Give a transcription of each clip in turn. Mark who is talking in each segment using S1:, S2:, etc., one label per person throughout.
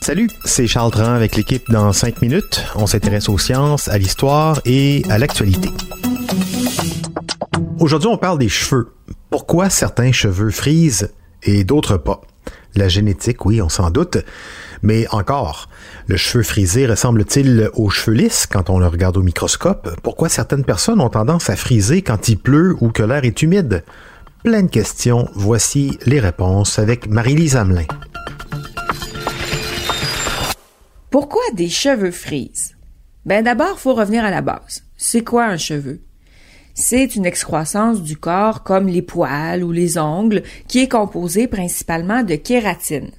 S1: Salut, c'est Charles Tran avec l'équipe dans 5 minutes. On s'intéresse aux sciences, à l'histoire et à l'actualité. Aujourd'hui, on parle des cheveux. Pourquoi certains cheveux frisent et d'autres pas? La génétique, oui, on s'en doute. Mais encore, le cheveu frisé ressemble-t-il aux cheveux lisses quand on le regarde au microscope? Pourquoi certaines personnes ont tendance à friser quand il pleut ou que l'air est humide? Plein de questions. Voici les réponses avec Marie-Lise Hamelin.
S2: Pourquoi des cheveux frisent? Ben d'abord, faut revenir à la base. C'est quoi un cheveu? C'est une excroissance du corps comme les poils ou les ongles qui est composée principalement de kératine.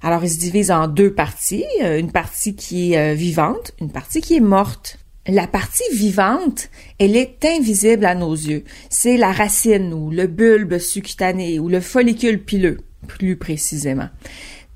S2: Alors, il se divise en deux parties, euh, une partie qui est euh, vivante, une partie qui est morte. La partie vivante, elle est invisible à nos yeux. C'est la racine ou le bulbe subcutané ou le follicule pileux, plus précisément.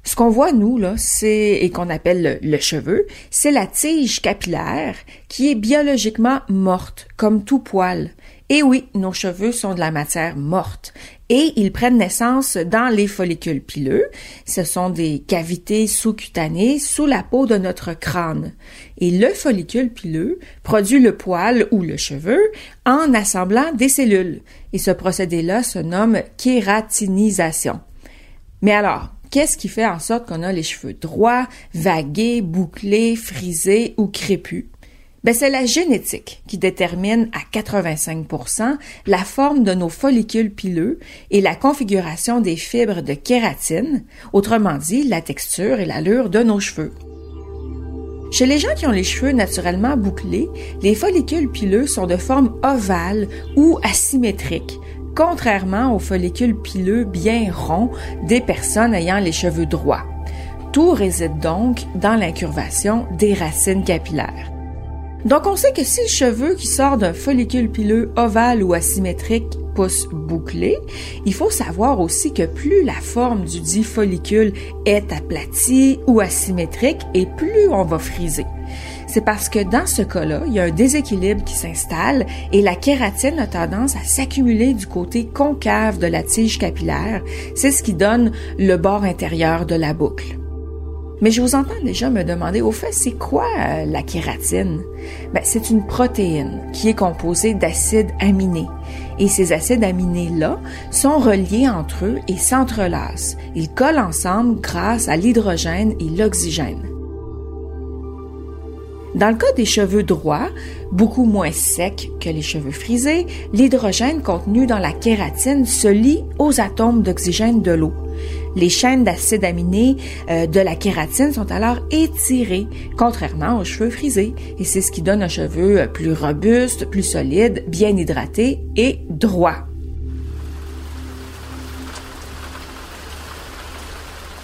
S2: Ce qu'on voit, nous, là, c'est, et qu'on appelle le, cheveu, c'est la tige capillaire qui est biologiquement morte, comme tout poil. Et oui, nos cheveux sont de la matière morte et ils prennent naissance dans les follicules pileux. Ce sont des cavités sous-cutanées sous la peau de notre crâne. Et le follicule pileux produit le poil ou le cheveu en assemblant des cellules. Et ce procédé-là se nomme kératinisation. Mais alors, qu'est-ce qui fait en sorte qu'on a les cheveux droits, vagués, bouclés, frisés ou crépus? Ben, c'est la génétique qui détermine à 85% la forme de nos follicules pileux et la configuration des fibres de kératine, autrement dit la texture et l'allure de nos cheveux. Chez les gens qui ont les cheveux naturellement bouclés, les follicules pileux sont de forme ovale ou asymétrique, contrairement aux follicules pileux bien ronds des personnes ayant les cheveux droits. Tout réside donc dans l'incurvation des racines capillaires. Donc, on sait que si le cheveu qui sort d'un follicule pileux ovale ou asymétrique pousse bouclé, il faut savoir aussi que plus la forme du dit follicule est aplatie ou asymétrique et plus on va friser. C'est parce que dans ce cas-là, il y a un déséquilibre qui s'installe et la kératine a tendance à s'accumuler du côté concave de la tige capillaire. C'est ce qui donne le bord intérieur de la boucle. Mais je vous entends déjà me demander, au fait, c'est quoi euh, la kératine? Ben, c'est une protéine qui est composée d'acides aminés. Et ces acides aminés-là sont reliés entre eux et s'entrelacent. Ils collent ensemble grâce à l'hydrogène et l'oxygène. Dans le cas des cheveux droits, beaucoup moins secs que les cheveux frisés, l'hydrogène contenu dans la kératine se lie aux atomes d'oxygène de l'eau. Les chaînes d'acides aminés euh, de la kératine sont alors étirées, contrairement aux cheveux frisés, et c'est ce qui donne un cheveu euh, plus robuste, plus solide, bien hydraté et droit.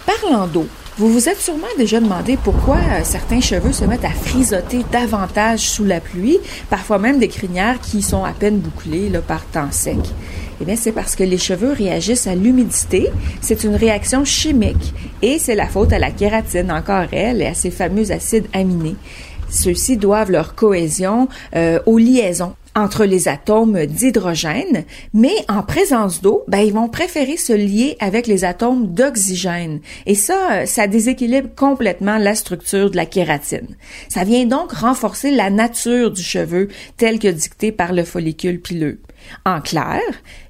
S2: Parlant d'eau, vous vous êtes sûrement déjà demandé pourquoi euh, certains cheveux se mettent à frisoter davantage sous la pluie, parfois même des crinières qui sont à peine bouclées là, par temps sec. Eh bien, c'est parce que les cheveux réagissent à l'humidité. C'est une réaction chimique et c'est la faute à la kératine, encore elle, et à ces fameux acides aminés. Ceux-ci doivent leur cohésion euh, aux liaisons entre les atomes d'hydrogène, mais en présence d'eau, ben, ils vont préférer se lier avec les atomes d'oxygène. Et ça, euh, ça déséquilibre complètement la structure de la kératine. Ça vient donc renforcer la nature du cheveu tel que dicté par le follicule pileux. En clair,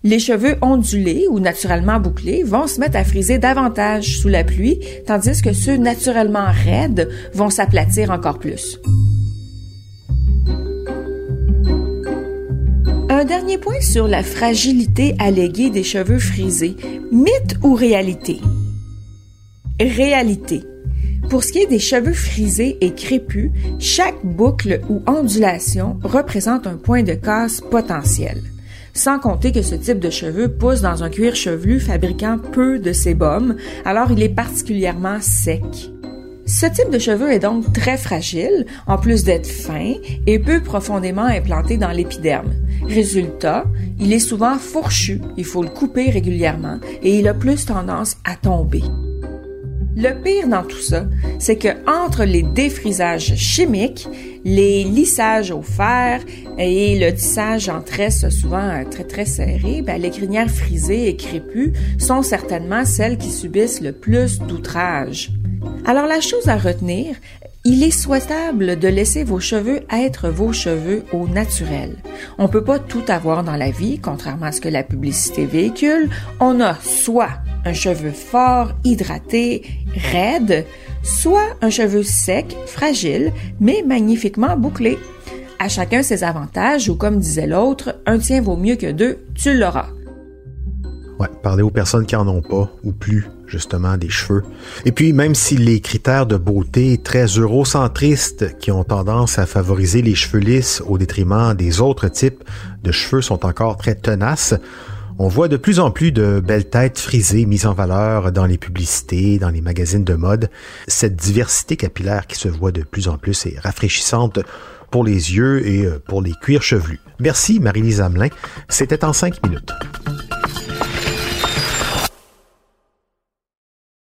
S2: les cheveux ondulés ou naturellement bouclés vont se mettre à friser davantage sous la pluie, tandis que ceux naturellement raides vont s'aplatir encore plus. Un dernier point sur la fragilité alléguée des cheveux frisés. Mythe ou réalité? Réalité. Pour ce qui est des cheveux frisés et crépus, chaque boucle ou ondulation représente un point de casse potentiel. sans compter que ce type de cheveux pousse dans un cuir chevelu fabriquant peu de sébum, alors il est particulièrement sec. Ce type de cheveux est donc très fragile, en plus d'être fin, et peu profondément implanté dans l'épiderme. Résultat, il est souvent fourchu, il faut le couper régulièrement, et il a plus tendance à tomber. Le pire dans tout ça, c'est que entre les défrisages chimiques, les lissages au fer et le tissage en tresses souvent euh, très très serré, ben, les crinières frisées et crépues sont certainement celles qui subissent le plus d'outrages. Alors la chose à retenir, il est souhaitable de laisser vos cheveux être vos cheveux au naturel. On peut pas tout avoir dans la vie, contrairement à ce que la publicité véhicule. On a soit un cheveu fort, hydraté, raide, soit un cheveu sec, fragile, mais magnifiquement bouclé. À chacun ses avantages, ou comme disait l'autre, un tien vaut mieux que deux, tu l'auras.
S1: Ouais, parler aux personnes qui en ont pas, ou plus, justement, des cheveux. Et puis, même si les critères de beauté très eurocentristes qui ont tendance à favoriser les cheveux lisses au détriment des autres types de cheveux sont encore très tenaces, on voit de plus en plus de belles têtes frisées mises en valeur dans les publicités, dans les magazines de mode. Cette diversité capillaire qui se voit de plus en plus est rafraîchissante pour les yeux et euh, pour les cuirs chevelus. Merci Marie-Lise Hamelin. C'était en cinq minutes.